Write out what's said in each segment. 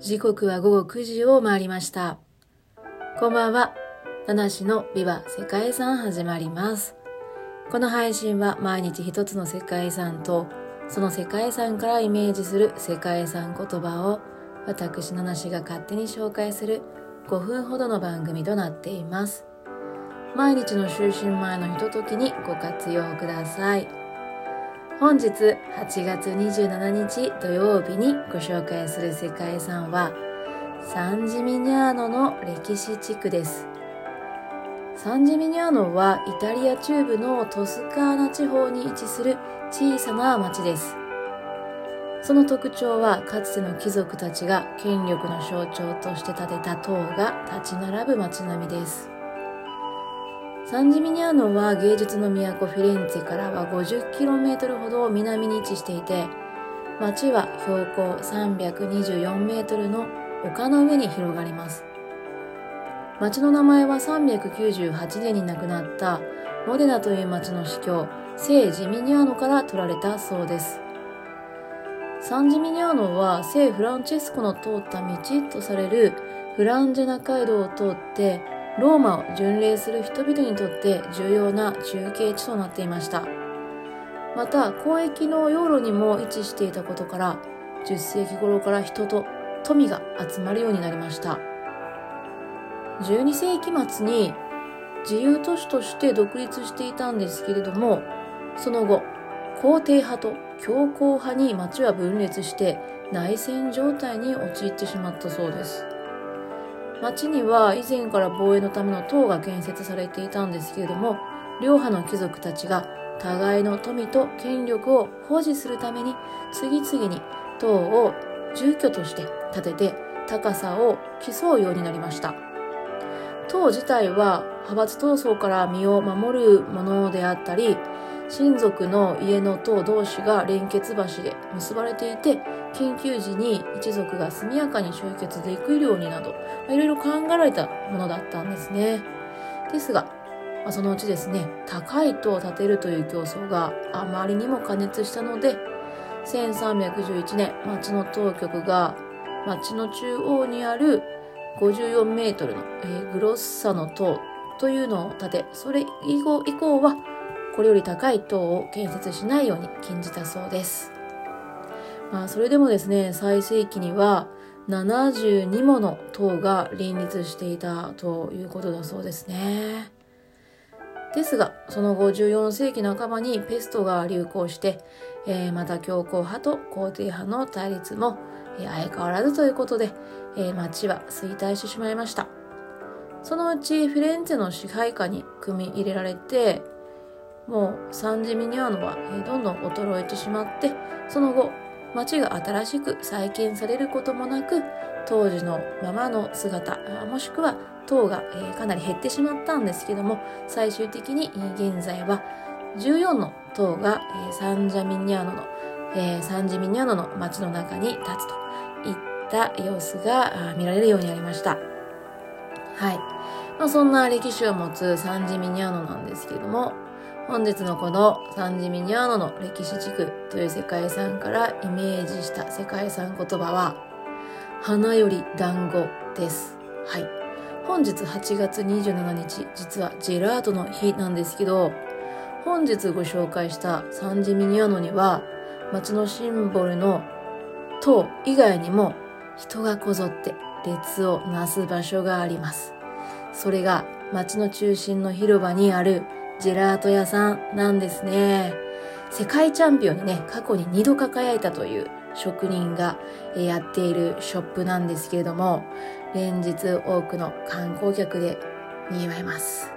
時刻は午後9時を回りました。こんばんは。七種のビバ世界遺産始まります。この配信は毎日一つの世界遺産とその世界遺産からイメージする世界遺産言葉を私七種が勝手に紹介する5分ほどの番組となっています。毎日の就寝前のひとときにご活用ください。本日8月27日土曜日にご紹介する世界遺産はサンジミニャーノの歴史地区です。サンジミニャーノはイタリア中部のトスカーナ地方に位置する小さな町です。その特徴はかつての貴族たちが権力の象徴として建てた塔が立ち並ぶ街並みです。サンジミニャーノは芸術の都フィレンツェからは 50km ほど南に位置していて、町は標高324メートルの丘の上に広がります。町の名前は398年に亡くなったモデナという町の司教、聖ジミニャーノから取られたそうです。サンジミニャーノは聖フランチェスコの通った道とされるフランジェナ街道を通ってローマを巡礼する人々にとって重要な中継地となっていました。また、交易の要路にも位置していたことから、10世紀頃から人と富が集まるようになりました。12世紀末に自由都市として独立していたんですけれども、その後、皇帝派と強硬派に町は分裂して内戦状態に陥ってしまったそうです。町には以前から防衛のための塔が建設されていたんですけれども、両派の貴族たちが互いの富と権力を保持するために次々に塔を住居として建てて高さを競うようになりました。塔自体は派閥闘争から身を守るものであったり、親族の家の塔同士が連結橋で結ばれていて、緊急時に一族が速やかに集結できるようになど、いろいろ考えられたものだったんですね。ですが、ま、そのうちですね、高い塔を建てるという競争があまりにも過熱したので、1311年、町の当局が町の中央にある54メートルの、えー、グロッサの塔というのを建て、それ以降以降はこれより高い塔を建設しないように禁じたそうです。まあ、それでもですね、最盛期には72もの塔が林立していたということだそうですね。ですが、その後14世紀半ばにペストが流行して、えー、また強硬派と皇帝派の対立も、え、相変わらずということで、えー、町は衰退してしまいました。そのうちフィレンツェの支配下に組み入れられて、もうサンジミニャーノはどんどん衰えてしまって、その後、街が新しく再建されることもなく、当時のままの姿、もしくは塔がかなり減ってしまったんですけども、最終的に現在は14の塔がサンジャミニャーノの、えサンジミニャーノの街の中に立つといった様子が見られるようになりました。はい。まあ、そんな歴史を持つサンジミニャーノなんですけども、本日のこのサンジミニャーノの歴史地区という世界遺産からイメージした世界遺産言葉は、花より団子です。はい。本日8月27日、実はジェラートの日なんですけど、本日ご紹介したサンジミニャーノには、街のシンボルの塔以外にも人がこぞって列をなす場所があります。それが街の中心の広場にあるジェラート屋さんなんですね。世界チャンピオンにね、過去に2度輝いたという職人がやっているショップなんですけれども、連日多くの観光客で賑わいます。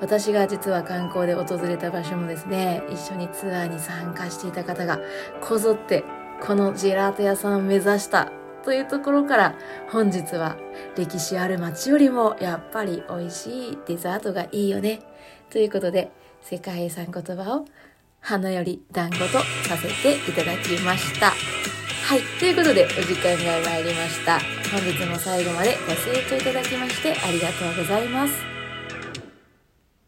私が実は観光で訪れた場所もですね、一緒にツアーに参加していた方がこぞってこのジェラート屋さんを目指したというところから本日は歴史ある街よりもやっぱり美味しいデザートがいいよねということで、世界遺産言葉を花より団子とさせていただきました。はい。ということで、お時間が参りました。本日も最後までご清聴いただきましてありがとうございます。